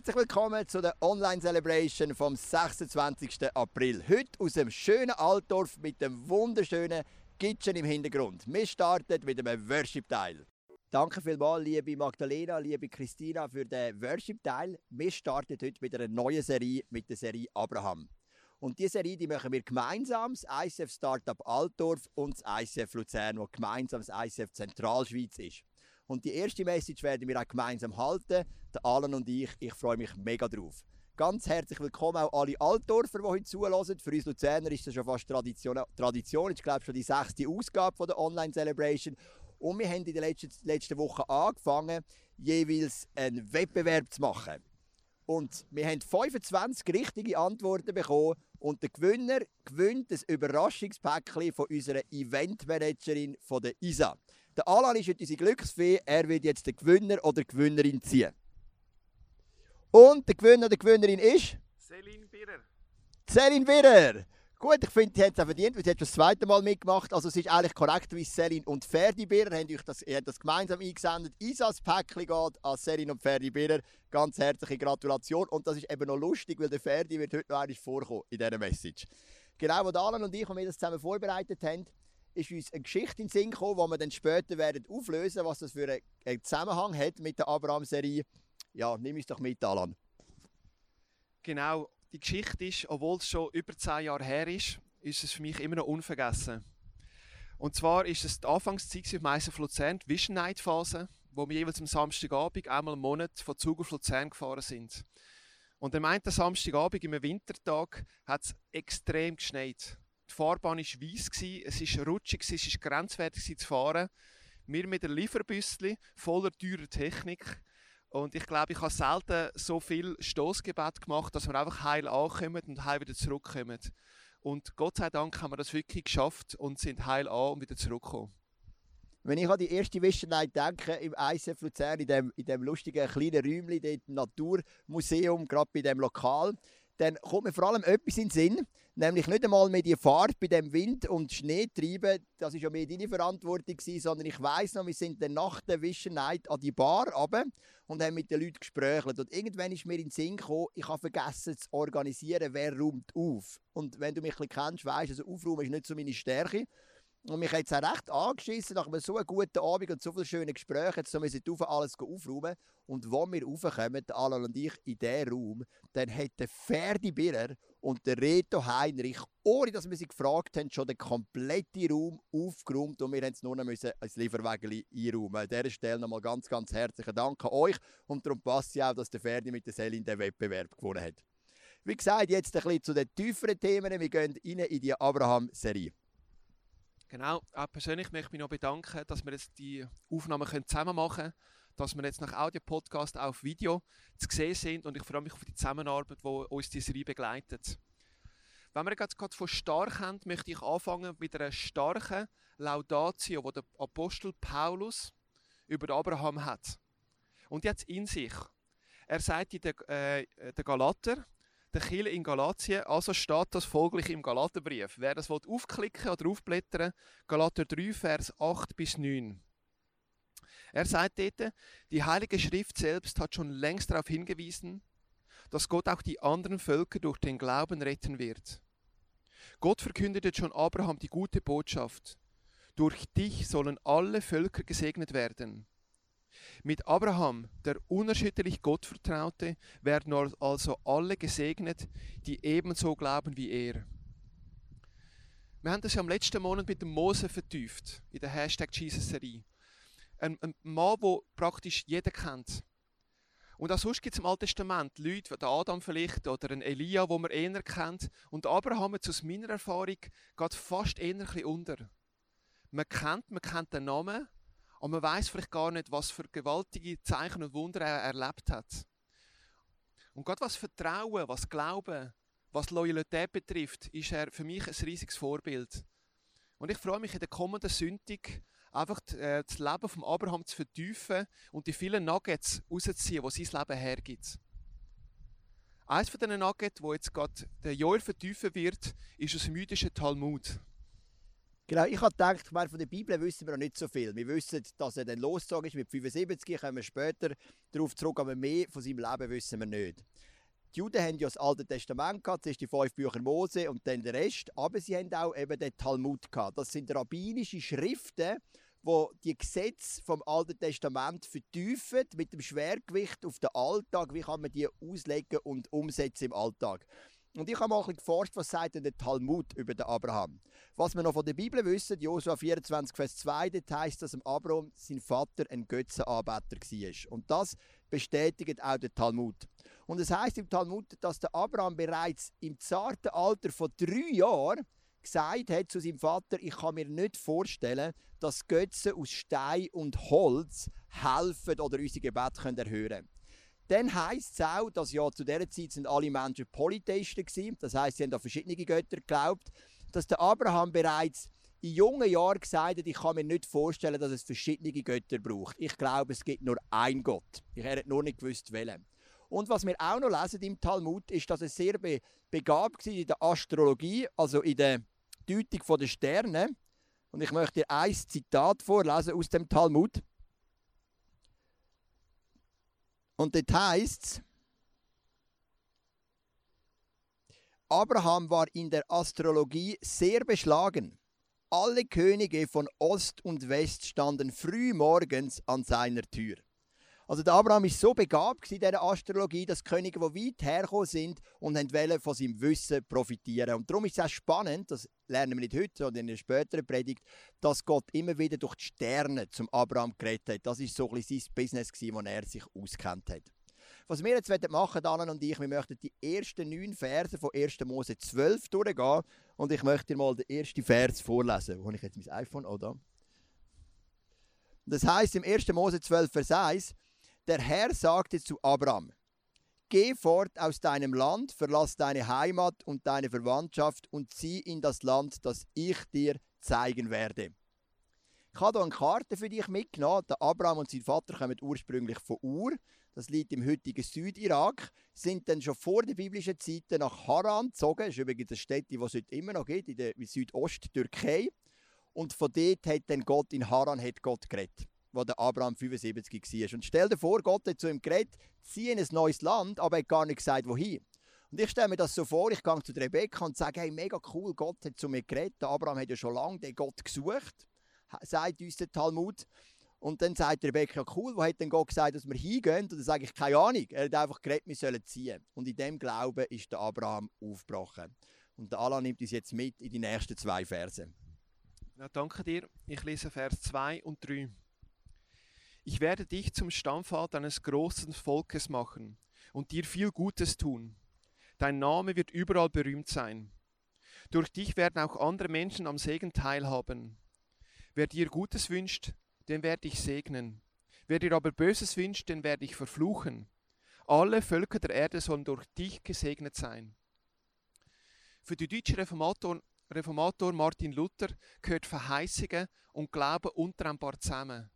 Herzlich willkommen zu der Online-Celebration vom 26. April. Heute aus dem schönen Altdorf mit dem wunderschönen Kitchen im Hintergrund. Wir starten mit einem Worship-Teil. Danke vielmals, liebe Magdalena, liebe Christina, für den Worship-Teil. Wir starten heute mit einer neuen Serie, mit der Serie Abraham. Und diese Serie die machen wir gemeinsam, das ICF Startup Altdorf und das ICF Luzern, wo gemeinsam das ICF Zentralschweiz ist. Und die erste Message werden wir auch gemeinsam halten, der Alan und ich. Ich freue mich mega drauf. Ganz herzlich willkommen auch alle Altdorfer, die heute zulassen. Für uns Luzerner ist das schon fast Tradition. Tradition. Ich glaube schon die sechste Ausgabe der Online Celebration. Und wir haben in den letzten, letzten Wochen angefangen, jeweils einen Wettbewerb zu machen. Und wir haben 25 richtige Antworten bekommen. Und der Gewinner gewinnt das Überraschungspäckchen von unserer Eventmanagerin von der ISA. Der Alan ist heute unsere Glücksfee. Er wird jetzt den Gewinner oder Gewinnerin ziehen. Und der Gewinner oder Gewinnerin ist? Selin Birrer. Selin Birrer. Gut, ich finde, sie hat es auch verdient, weil sie hat das zweite Mal mitgemacht. Also es ist eigentlich korrekt, wie Selin und Ferdi Birrer haben euch das, haben das gemeinsam eingesendet. Einsatz-Päckchen geht an Selin und Ferdi Birrer. Ganz herzliche Gratulation. Und das ist eben noch lustig, weil der Ferdi wird heute noch einmal vorkommen in dieser Message. Genau, wo Alan und ich, als wir das zusammen vorbereitet haben, ist uns eine Geschichte in den Sinn gekommen, die wir dann später werden auflösen was das für einen Zusammenhang hat mit der Abraham-Serie. Ja, nimm uns doch mit, Alan. Genau, die Geschichte ist, obwohl es schon über zehn Jahre her ist, ist es für mich immer noch unvergessen. Und zwar ist es die Anfangszeit für Meister Luzern, die Vision Night Phase, wo wir jeweils am Samstagabend einmal im Monat von Zug auf Luzern gefahren sind. Und am einen Samstagabend, im Wintertag, hat es extrem geschneit. Die Fahrbahn war weiss, es war rutschig, es war grenzwertig zu fahren. Wir mit einem Lieferbüsschen voller teurer Technik. Und ich glaube, ich habe selten so viel Stoßgebet gemacht, dass wir einfach heil ankommen und heil wieder zurückkommen. Und Gott sei Dank haben wir das wirklich geschafft und sind heil an und wieder zurückgekommen. Wenn ich an die erste Night denke, im ICF Luzern, in dem, in dem lustigen kleinen Räumchen, im Naturmuseum, gerade bei dem Lokal, dann kommt mir vor allem etwas in den Sinn, nämlich nicht einmal mehr die Fahrt bei dem Wind und Schnee treiben, das ist ja mehr deine Verantwortung gewesen, sondern ich weiß noch, wir sind dann nach der Vision Night an die Bar runter und haben mit den Leuten gesprochen und irgendwann ist mir in den Sinn gekommen, ich habe vergessen zu organisieren, wer räumt auf. Und wenn du mich ein bisschen kennst, weißt du, also aufräumen ist nicht so meine Stärke. Und mich hat es auch recht angeschissen, nach einem so guten Abend und so vielen schönen Gesprächen, jetzt müssen wir alles aufräumen. Und wo wir raufkommen, Alan und ich, in diesen Raum, dann hat der Ferdi Birrer und der Reto Heinrich, ohne dass wir sie gefragt haben, schon den kompletten Raum aufgeräumt und wir mussten es nur noch als Lieferwägel einräumen. An dieser Stelle nochmal ganz, ganz herzlichen Dank an euch und darum passt es auch, dass der Ferdi mit der Selin den Wettbewerb gewonnen hat. Wie gesagt, jetzt ein bisschen zu den tieferen Themen. Wir gehen rein in die Abraham-Serie. Genau, auch persönlich möchte ich mich noch bedanken, dass wir jetzt die Aufnahmen zusammen machen können, dass wir jetzt nach Audio-Podcast auf Video zu sehen sind und ich freue mich auf die Zusammenarbeit, die uns diese Serie begleitet. Wenn wir jetzt gerade von stark haben, möchte ich anfangen mit einer starken Laudatio, die der Apostel Paulus über Abraham hat. Und jetzt in sich. Er sagt in der, äh, der Galater, der Kirche in Galatien. Also steht das folglich im Galaterbrief. Wer das aufklicken oder aufblättern, Galater 3, Vers 8 bis 9. Er sagt dort, die Heilige Schrift selbst hat schon längst darauf hingewiesen, dass Gott auch die anderen Völker durch den Glauben retten wird. Gott verkündete schon Abraham die gute Botschaft. Durch dich sollen alle Völker gesegnet werden. Mit Abraham, der unerschütterlich Gott vertraute, werden also alle gesegnet, die ebenso glauben wie er. Wir haben das ja am letzten Monat mit dem Mose vertieft, in der Hashtag Jesus-Serie. Ein, ein Mann, den praktisch jeder kennt. Und auch sonst gibt es im Alten Testament Leute, wie Adam vielleicht oder ein Elia, wo man eher kennt. Und Abraham, jetzt aus meiner Erfahrung, geht fast eher ein bisschen unter. Man kennt, man kennt den Namen, und man weiß vielleicht gar nicht, was für gewaltige Zeichen und Wunder er erlebt hat. Und gerade was Vertrauen, was Glauben, was Loyalität betrifft, ist er für mich ein riesiges Vorbild. Und ich freue mich in der kommenden Sündig einfach äh, das Leben von Abraham zu vertiefen und die vielen Nuggets rauszuziehen, die sein Leben hergibt. Eines von diesen Nuggets, wo jetzt gerade der Joel vertiefen wird, ist aus dem jüdischen Talmud. Genau, ich habe gedacht, meine, von der Bibel wissen wir noch nicht so viel. Wir wissen, dass er dann losgezogen ist mit 75, kommen wir später darauf zurück, aber mehr von seinem Leben wissen wir nicht. Die Juden haben ja das Alte Testament gehabt, zuerst die fünf Bücher Mose und dann der Rest, aber sie haben auch eben den Talmud gehabt. Das sind rabbinische Schriften, wo die Gesetze vom Alten Testament vertiefen mit dem Schwergewicht auf den Alltag. Wie kann man die auslegen und umsetzen im Alltag? Und ich habe mal ein bisschen geforscht, was sagt denn der Talmud über den Abraham. Was wir noch von der Bibel wissen, Josua 24, Vers 2, dort heisst, dass Abraham sein Vater ein Götzenanbeter war. Und das bestätigt auch der Talmud. Und es heißt im Talmud, dass der Abraham bereits im zarten Alter von drei Jahren gesagt hat zu seinem Vater, ich kann mir nicht vorstellen, dass Götzen aus Stein und Holz helfen oder unsere Gebete erhören können. Dann heisst es auch, dass ja zu dieser Zeit sind alle Menschen Polytheisten waren. Das heisst, sie haben an verschiedene Götter geglaubt. Dass der Abraham bereits in jungen Jahren gesagt hat, ich kann mir nicht vorstellen, dass es verschiedene Götter braucht. Ich glaube, es gibt nur einen Gott. Ich hätte nur nicht gewusst, welchen. Und was wir auch noch lesen im Talmud, ist, dass er sehr be begabt war in der Astrologie, also in der Deutung der Sterne. Und ich möchte dir ein Zitat vorlesen aus dem Talmud. Und dort heißt es, Abraham war in der Astrologie sehr beschlagen. Alle Könige von Ost und West standen früh morgens an seiner Tür. Also der Abraham ist so begabt in dieser Astrologie, dass Könige, die weit hergekommen sind und wollen von seinem Wissen profitieren. Und darum ist es auch spannend, das lernen wir nicht heute, sondern in einer späteren Predigt, dass Gott immer wieder durch die Sterne zum Abraham geredet hat. Das ist so ein bisschen sein Business, wo er sich auskennt hat. Was wir jetzt machen Dan und ich, wir möchten die ersten neun Verse von 1. Mose 12 durchgehen und ich möchte dir mal den ersten Vers vorlesen. Wo habe ich jetzt mein iPhone? Oder? Das heißt im 1. Mose 12, Vers 1, der Herr sagte zu Abraham, Geh fort aus deinem Land, verlass deine Heimat und deine Verwandtschaft und zieh in das Land, das ich dir zeigen werde. Ich habe hier eine Karte für dich mitgenommen. Der Abraham und sein Vater kommen ursprünglich von Ur. Das liegt im heutigen Südirak. Sind dann schon vor der biblischen Zeit nach Haran gezogen. Das ist übrigens eine Stätte, die es heute immer noch gibt, in der Südost-Türkei. Und von dort hat dann Gott in Haran hat Gott geredet wo der Abraham 75 war. Und stell dir vor, Gott hat zu ihm geredet, zieh in ein neues Land, aber er hat gar nicht gesagt, wohin. Und ich stelle mir das so vor, ich gehe zu Rebecca und sage, hey, mega cool, Gott hat zu mir geredet. Der Abraham hat ja schon lange den Gott gesucht, sagt uns der Talmud. Und dann sagt Rebecca, cool, wo hat denn Gott gesagt, dass wir hingehen? Und dann sage ich, keine Ahnung. Er hat einfach geredet, wir sollen ziehen. Und in dem Glauben ist der Abraham aufgebrochen. Und der Allah nimmt uns jetzt mit in die nächsten zwei Verse. Ja, danke dir. Ich lese Vers 2 und 3. Ich werde dich zum Stammvater eines großen Volkes machen und dir viel Gutes tun. Dein Name wird überall berühmt sein. Durch dich werden auch andere Menschen am Segen teilhaben. Wer dir Gutes wünscht, den werde ich segnen. Wer dir aber Böses wünscht, den werde ich verfluchen. Alle Völker der Erde sollen durch dich gesegnet sein. Für die deutsche Reformator, Reformator Martin Luther gehört Verheißungen und ein paar zusammen.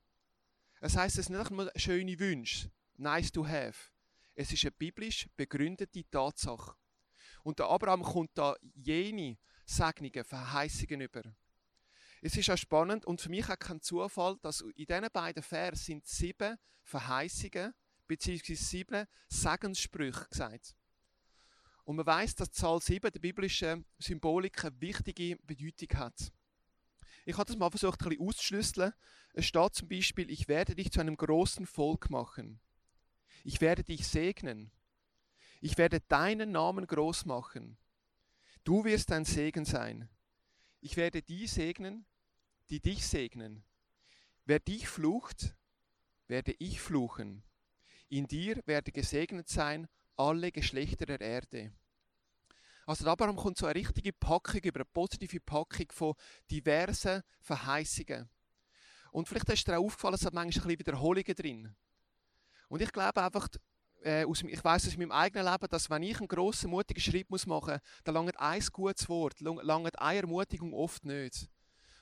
Es heißt es nicht nur schöne Wünsche, nice to have. Es ist eine biblisch begründete Tatsache. Und der Abraham kommt da jene Segnungen, Verheißungen über. Es ist auch spannend und für mich auch kein Zufall, dass in diesen beiden Versen sind sieben Verheißungen bzw. sieben Segenssprüche gesagt. Und man weiß, dass Zahl 7 der biblischen Symbolik eine wichtige Bedeutung hat. Ich habe das mal versucht, ein bisschen auszuschlüsseln. Es steht zum Beispiel, ich werde dich zu einem großen Volk machen. Ich werde dich segnen. Ich werde deinen Namen groß machen. Du wirst ein Segen sein. Ich werde die segnen, die dich segnen. Wer dich flucht, werde ich fluchen. In dir werde gesegnet sein alle Geschlechter der Erde. Also Abraham kommt so eine richtige Packung über eine positive Packung von diversen Verheißungen. Und vielleicht ist dir auch aufgefallen, es hat manchmal ein bisschen Wiederholungen drin. Und ich glaube einfach, äh, aus, ich weiß aus meinem eigenen Leben, dass wenn ich einen grossen, mutigen Schritt muss machen muss, dann langt ein gutes Wort, langt eine Ermutigung oft nicht.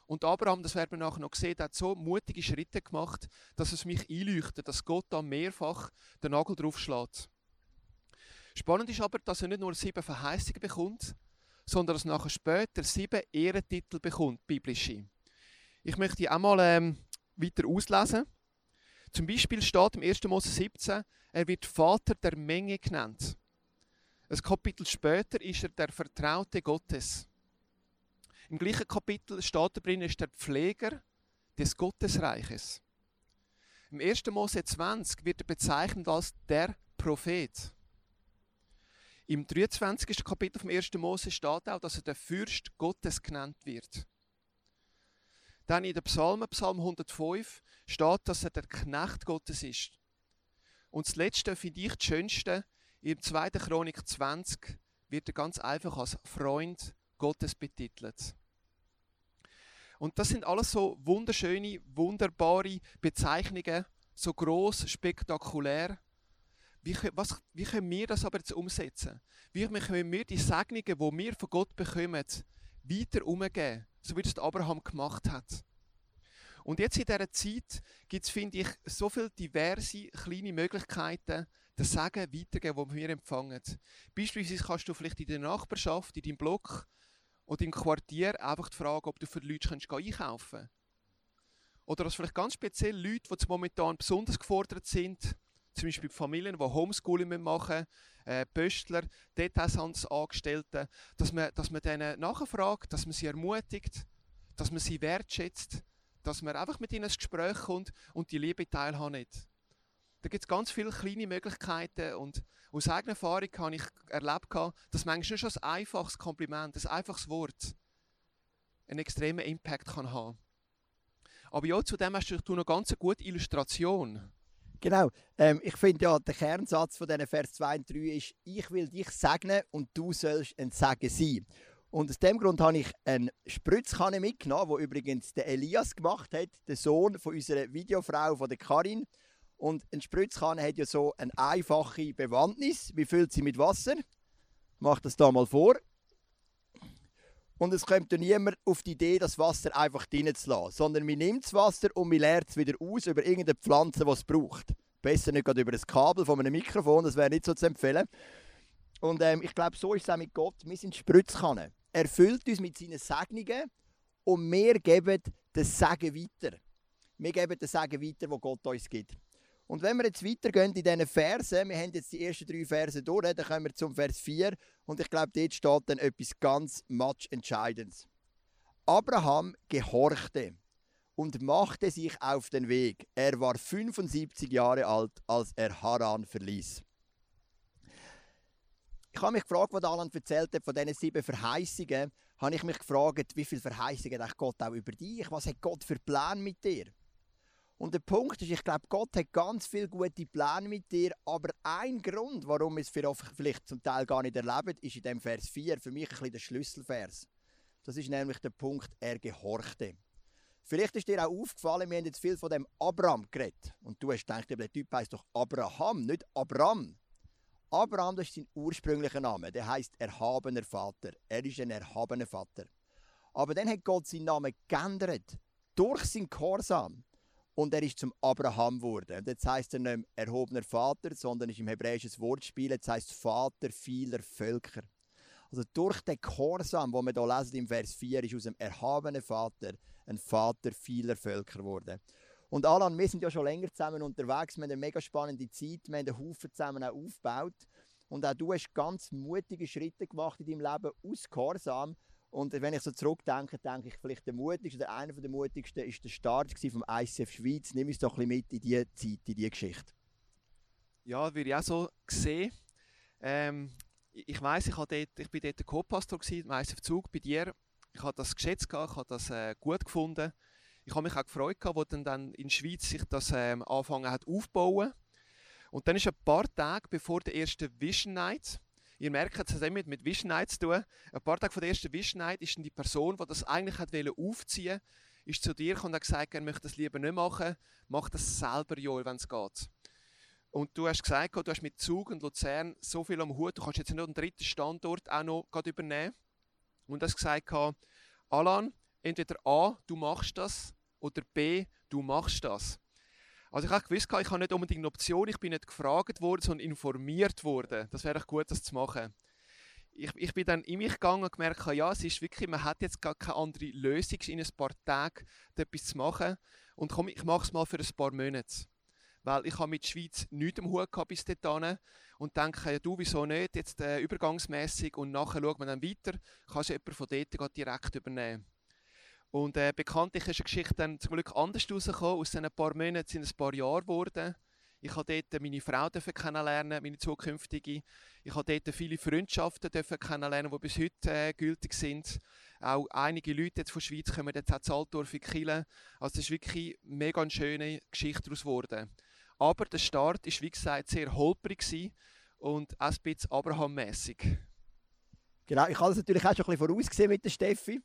Und Abraham, das werden wir nachher noch sehen, hat so mutige Schritte gemacht, dass es mich einleuchtet, dass Gott da mehrfach den Nagel drauf schlägt. Spannend ist aber, dass er nicht nur sieben Verheißungen bekommt, sondern dass nachher später sieben Ehrentitel bekommt, biblische. Ich möchte die auch mal ähm, weiter auslesen. Zum Beispiel steht im 1. Mose 17, er wird Vater der Menge genannt. Ein Kapitel später ist er der Vertraute Gottes. Im gleichen Kapitel steht drin, ist der Pfleger des Gottesreiches. Im 1. Mose 20 wird er bezeichnet als der Prophet. Im 23. Kapitel vom 1. Mose steht auch, dass er der Fürst Gottes genannt wird. Dann in der Psalmen, Psalm 105, steht, dass er der Knecht Gottes ist. Und das Letzte finde ich das Schönste. Im 2. Chronik 20 wird er ganz einfach als Freund Gottes betitelt. Und das sind alles so wunderschöne, wunderbare Bezeichnungen, so groß, spektakulär. Wie, was, wie können wir das aber jetzt umsetzen? Wie können wir die Segnungen, die wir von Gott bekommen, weiter umgeben, so wie es Abraham gemacht hat? Und jetzt in dieser Zeit gibt es, finde ich, so viele diverse kleine Möglichkeiten, das Segen weiterzugeben, die wir empfangen. Beispielsweise kannst du vielleicht in der Nachbarschaft, in deinem Block oder im Quartier einfach fragen, ob du für Leute kannst einkaufen kannst. Oder dass vielleicht ganz speziell Leute, die momentan besonders gefordert sind, zum Beispiel Familien, die Homeschooling machen äh, Pöstler, Detailhandelsangestellte, dass man, dass man denen nachfragt, dass man sie ermutigt, dass man sie wertschätzt, dass man einfach mit ihnen ins Gespräch kommt und die Liebe teilhaben nicht. Da gibt es ganz viele kleine Möglichkeiten und aus eigener Erfahrung habe ich erlebt, dass manchmal schon ein einfaches Kompliment, ein einfaches Wort einen extremen Impact kann haben. Aber ja, zu dem hast du noch ganz eine gute Illustration. Genau. Ähm, ich finde ja, der Kernsatz von diesen Vers 2 und 3 ist, ich will dich segnen und du sollst ein Segen sein. Und aus dem Grund habe ich eine Spritzkanne mitgenommen, die übrigens der Elias gemacht hat, der Sohn von unserer Videofrau, von der Karin. Und eine Spritzkanne hat ja so eine einfache Bewandtnis. Wie füllt sie mit Wasser? Ich mache das da mal vor. Und es kommt ja niemand auf die Idee, das Wasser einfach drinnen zu lassen, sondern man nimmt das Wasser und man leert es wieder aus über irgendeine Pflanze, die es braucht. Besser nicht gerade über das Kabel von einem Mikrofon, das wäre nicht so zu empfehlen. Und ähm, ich glaube, so ist es auch mit Gott. Wir sind Spritzkannen. Er füllt uns mit seinen Segnungen und wir geben das Segen weiter. Wir geben das Segen weiter, wo Gott uns gibt. Und wenn wir jetzt weitergehen in diesen Versen, wir haben jetzt die ersten drei Verse durch, dann kommen wir zum Vers 4 und ich glaube, dort steht dann etwas ganz Entscheidendes. Abraham gehorchte und machte sich auf den Weg. Er war 75 Jahre alt, als er Haran verließ. Ich habe mich gefragt, was Alan erzählt hat von diesen sieben Verheißungen, habe ich mich gefragt, wie viele Verheißungen hat Gott auch über dich? Was hat Gott für Pläne mit dir? Und der Punkt ist, ich glaube, Gott hat ganz viele gute Pläne mit dir, aber ein Grund, warum wir es vielleicht zum Teil gar nicht erleben, ist in dem Vers 4 für mich ein bisschen der Schlüsselvers. Das ist nämlich der Punkt, er gehorchte. Vielleicht ist dir auch aufgefallen, wir haben jetzt viel von dem Abraham geredet. Und du hast gedacht, der Typ heißt doch Abraham, nicht Abraham. Abraham, das ist sein ursprünglicher Name. Der heißt erhabener Vater. Er ist ein erhabener Vater. Aber dann hat Gott seinen Namen geändert. Durch seinen Gehorsam. Und er ist zum Abraham geworden. Und jetzt heißt er nicht mehr erhobener Vater, sondern ist im hebräischen Wortspiel, jetzt heißt Vater vieler Völker. Also durch den Gehorsam, wo wir hier lesen im Vers 4, ist aus dem erhabenen Vater ein Vater vieler Völker geworden. Und Alan, wir sind ja schon länger zusammen unterwegs, wir haben eine mega spannende Zeit, wir haben einen Haufen zusammen auch aufgebaut. Und auch du hast ganz mutige Schritte gemacht in deinem Leben aus Gehorsam. Und wenn ich so zurückdenke, denke ich, vielleicht der mutigste oder einer der mutigsten ist der Start vom ICF Schweiz. Nimm uns doch ein bisschen mit in diese Zeit, in diese Geschichte. Ja, würde ich auch so sehen. Ähm, ich weiß, ich, ich bin dort der Co-Pastor im ICF Zug bei dir. Ich habe das geschätzt, ich habe das äh, gut gefunden. Ich habe mich auch gefreut, als dann, dann in der Schweiz sich das ähm, angefangen hat aufzubauen. Und dann ist ein paar Tage bevor der erste Vision Night, Ihr merkt, es hat mit, mit Vision Night zu tun. Ein paar Tage vor der ersten Vision Night ist dann die Person, die das eigentlich hat aufziehen wollte, ist zu dir und hat gesagt, er möchte das lieber nicht machen, mach das selber, Joel, wenn es geht. Und du hast gesagt, du hast mit Zug und Luzern so viel am Hut, du kannst jetzt noch einen dritten Standort auch noch übernehmen. Und hast gesagt, Alan, entweder A, du machst das, oder B, du machst das. Also ich habe gewusst, ich habe nicht unbedingt eine Option, ich bin nicht gefragt worden, sondern informiert worden. Das wäre gut, das zu machen. ich, ich bin dann in mich gegangen und gemerkt, ja, es ist wirklich, man hat jetzt gar keine andere Lösung, in ein paar Tagen etwas zu machen. Und komm, ich mache es mal für ein paar Monate. Weil ich habe mit der Schweiz nichts am Hut gehabt bis dahin und denke, ja, du, wieso nicht, jetzt äh, übergangsmäßig und nachher schauen wir dann weiter, kannst du jemanden von dort direkt übernehmen. Und äh, bekanntlich ist die Geschichte dann zum Glück anders rausgekommen. Aus diesen paar Monaten sind ein paar Jahre geworden. Ich habe dort meine Frau kennenlernen, meine zukünftige. Ich habe dort viele Freundschaften kennenlernen, die bis heute äh, gültig sind. Auch einige Leute jetzt von der Schweiz kommen jetzt auch zu Altdorf in Kiel. Also das ist wirklich eine mega schöne Geschichte daraus geworden. Aber der Start war, wie gesagt, sehr holprig und auch ein bisschen Abraham-mässig. Genau, ich habe es natürlich auch schon ein bisschen vorausgesehen mit der Steffi.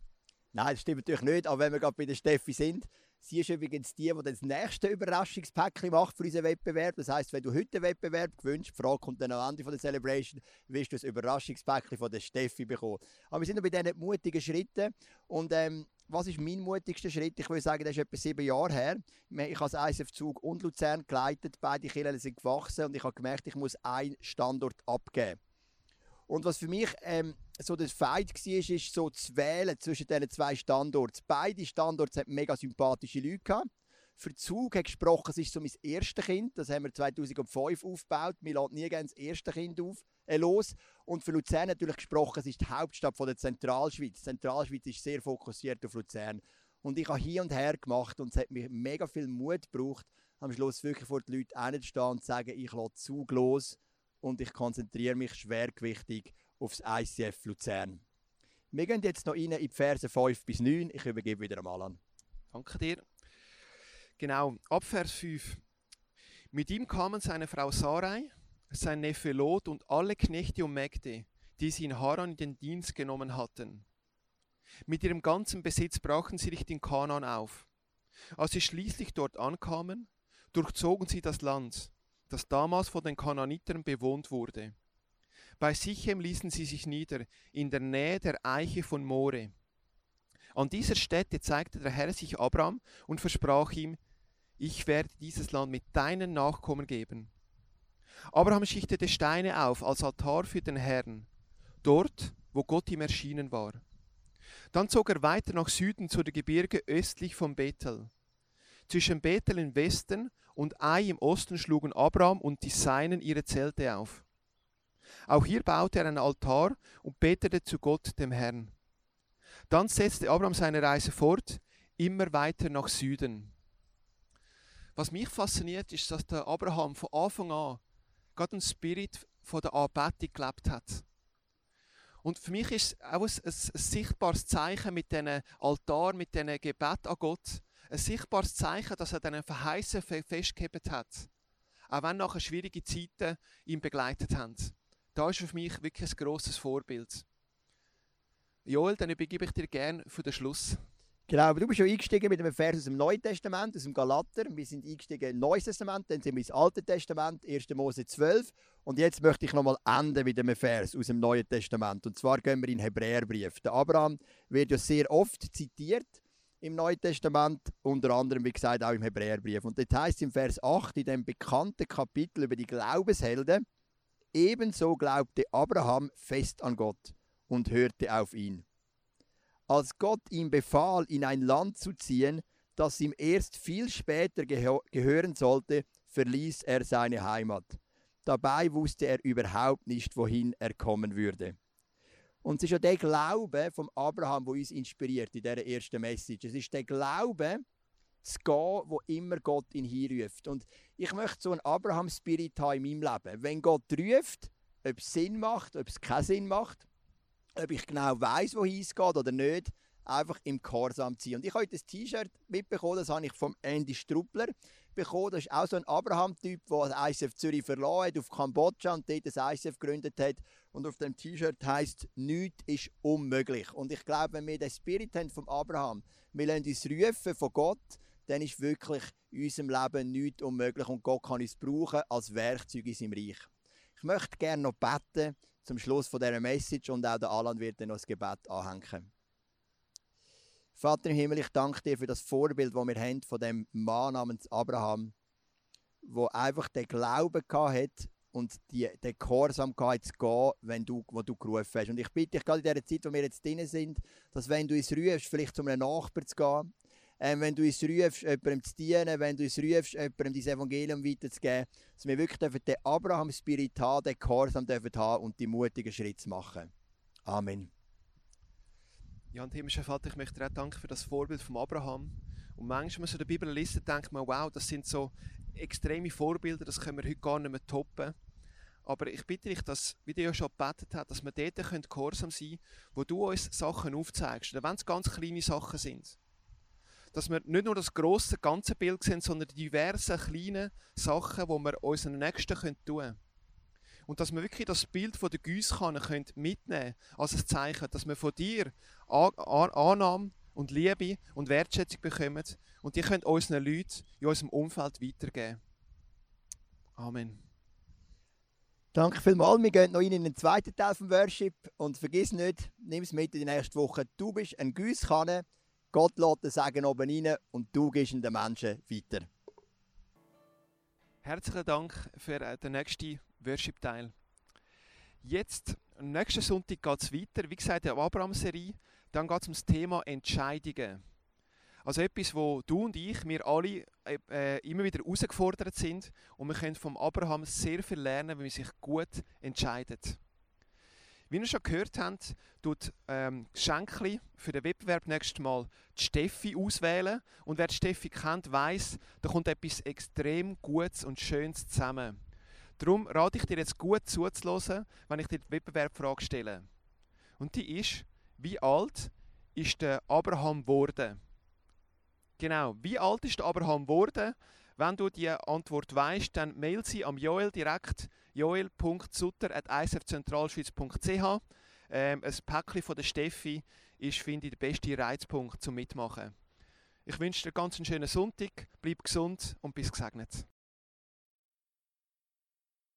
Nein, das stimmt natürlich nicht, aber wenn wir gerade bei der Steffi sind, sie ist übrigens die, die das nächste Überraschungspäckchen macht für unseren Wettbewerb. Das heisst, wenn du heute einen Wettbewerb gewünscht, die Frage kommt dann am Ende von der Celebration, wirst du das Überraschungspäckchen von der Steffi bekommen. Aber wir sind noch bei diesen mutigen Schritten und ähm, was ist mein mutigster Schritt? Ich würde sagen, das ist etwa sieben Jahre her. Ich habe das ISF-Zug und Luzern geleitet. Beide Kirchen sind gewachsen und ich habe gemerkt, ich muss einen Standort abgeben. Und was für mich ähm, so das Fight war, ist so zu wählen zwischen diesen zwei Standorten. Beide Standorte hatten mega sympathische Leute. Gehabt. Für Zug hat gesprochen, es ist so mein erstes Kind. Das haben wir 2005 aufgebaut. Wir laden nie gerne das erste Kind auf, äh, los. Und für Luzern natürlich gesprochen, es ist die Hauptstadt von der Zentralschweiz. Die Zentralschweiz ist sehr fokussiert auf Luzern. Und ich habe hier und her gemacht und es hat mir mega viel Mut gebraucht, am Schluss wirklich vor die Leute hinzustehen und zu sagen, ich lasse Zug los und ich konzentriere mich schwergewichtig aufs ICF Luzern. Wir gehen jetzt noch rein in die Verse 5 bis 9. Ich übergebe wieder einmal an. Danke dir. Genau, ab Vers 5. Mit ihm kamen seine Frau Sarai, sein Neffe Lot und alle Knechte und Mägde, die sie in Haran in den Dienst genommen hatten. Mit ihrem ganzen Besitz brachen sie Richtung Kanaan auf. Als sie schließlich dort ankamen, durchzogen sie das Land das damals von den Kananitern bewohnt wurde. Bei Sichem ließen sie sich nieder, in der Nähe der Eiche von More. An dieser Stätte zeigte der Herr sich Abraham und versprach ihm, ich werde dieses Land mit deinen Nachkommen geben. Abraham schichtete Steine auf als Altar für den Herrn, dort, wo Gott ihm erschienen war. Dann zog er weiter nach Süden zu der Gebirge östlich von Bethel. Zwischen Bethel im Westen und Ai im Osten schlugen Abraham und die Seinen ihre Zelte auf. Auch hier baute er einen Altar und betete zu Gott, dem Herrn. Dann setzte Abraham seine Reise fort, immer weiter nach Süden. Was mich fasziniert, ist, dass der Abraham von Anfang an gerade ein Spirit von der Anbetung gelebt hat. Und für mich ist auch ein, ein, ein sichtbares Zeichen mit diesem Altar, mit diesem Gebet an Gott, ein sichtbares Zeichen, dass er diesen Verheißen festgehalten hat. Auch wenn nachher schwierige Zeiten ihn begleitet haben. Da ist für mich wirklich ein grosses Vorbild. Joel, dann übergebe ich dir gerne für den Schluss. Genau, aber du bist schon eingestiegen mit einem Vers aus dem Neuen Testament, aus dem Galater. Wir sind eingestiegen im Neues Testament, dann sind wir ins Alte Testament, 1. Mose 12. Und jetzt möchte ich nochmal enden mit einem Vers aus dem Neuen Testament. Und zwar gehen wir in den Hebräerbrief. Der Abraham wird ja sehr oft zitiert im Neuen Testament, unter anderem, wie gesagt, auch im Hebräerbrief. Und das heißt im Vers 8, in dem bekannten Kapitel über die Glaubenshelden, ebenso glaubte Abraham fest an Gott und hörte auf ihn. Als Gott ihm befahl, in ein Land zu ziehen, das ihm erst viel später gehö gehören sollte, verließ er seine Heimat. Dabei wusste er überhaupt nicht, wohin er kommen würde. Und es ist ja der Glaube von Abraham, der uns inspiriert in dieser ersten Message. Es ist der Glaube, zu gehen, wo immer Gott ihn hinruft. Und ich möchte so einen Abraham-Spirit haben in meinem Leben. Wenn Gott ruft, ob es Sinn macht, ob es keinen Sinn macht, ob ich genau weiß, wohin es geht oder nicht, einfach im Gehorsam ziehen. Und ich habe heute ein T-Shirt mitbekommen, das habe ich vom Andy Struppler bekommen. Das ist auch so ein Abraham-Typ, der das ICF Zürich verloren hat, auf Kambodscha und dort das ICF gegründet hat. Und auf dem T-Shirt heißt nichts ist unmöglich. Und ich glaube, wenn wir den Spirit haben vom Abraham, wir lassen uns rufen von Gott, dann ist wirklich in unserem Leben nichts unmöglich und Gott kann uns brauchen als Werkzeug in seinem Reich. Ich möchte gerne noch beten zum Schluss von dieser Message und auch der Alan wird dann noch das Gebet anhängen. Vater im Himmel, ich danke dir für das Vorbild, das wir haben von dem Mann namens Abraham, wo einfach den Glauben hat und die, den Gehorsamkeit zu gehen, wenn du, wo du gerufen hast. Und ich bitte dich gerade in dieser Zeit, wo wir jetzt drin sind, dass wenn du uns rufst, vielleicht zu einem Nachbarn zu gehen, ähm, wenn du uns rufst, jemandem zu dienen, wenn du uns rufst, jemandem dein Evangelium weiterzugeben, dass wir wirklich den Abraham-Spirit haben, den Gehorsam dürfen haben und die mutigen Schritte machen. Amen. Ja, und himmlischer Vater, ich möchte dir auch danken für das Vorbild von Abraham. Und manchmal, wenn man so der Bibel liest, denkt man, wow, das sind so extreme Vorbilder, das können wir heute gar nicht mehr toppen. Aber ich bitte dich, dass, wie du ja schon gebetet hast, dass wir dort gehorsam sein können, wo du uns Sachen aufzeigst. Und wenn es ganz kleine Sachen sind dass wir nicht nur das große ganze Bild sehen, sondern die diversen kleinen Sachen, die wir unseren Nächsten tun können. Und dass wir wirklich das Bild von der Gießkanne mitnehmen können, als ein Zeichen, dass wir von dir Annahme und Liebe und Wertschätzung bekommen und die können unseren Leuten in unserem Umfeld weitergeben. Amen. Danke vielmals. Wir gehen noch in den zweiten Teil vom Worship und vergiss nicht, nimm es mit in die nächste Woche. Du bist ein Gießkanne Gott lässt den Segen oben rein und du gehst ihn den Menschen weiter. Herzlichen Dank für äh, den nächsten Worship-Teil. Jetzt, nächsten Sonntag geht es weiter. Wie gesagt, in der Abraham-Serie. Dann geht es um das Thema Entscheidungen. Also etwas, wo du und ich, wir alle äh, äh, immer wieder herausgefordert sind und wir können vom Abraham sehr viel lernen, wenn man sich gut entscheidet. Wie ihr schon gehört habt, tut ähm, Geschenkli für den Wettbewerb nächstes Mal die Steffi auswählen. Und wer die Steffi kennt, weiß, da kommt etwas extrem Gutes und Schönes zusammen. Darum rate ich dir jetzt gut zuzuhören, wenn ich dir die Wettbewerbfrage stelle. Und die ist, wie alt ist der Abraham geworden? Genau, wie alt ist der Abraham geworden? Wenn du die Antwort weißt, dann mail sie am Joel direkt joel.sutter.isrzentralschweiz.ch. Ähm, ein Päckchen von der Steffi ist, finde ich, der beste Reizpunkt zum Mitmachen. Ich wünsche dir ganz einen schönen Sonntag, bleib gesund und bis gesegnet.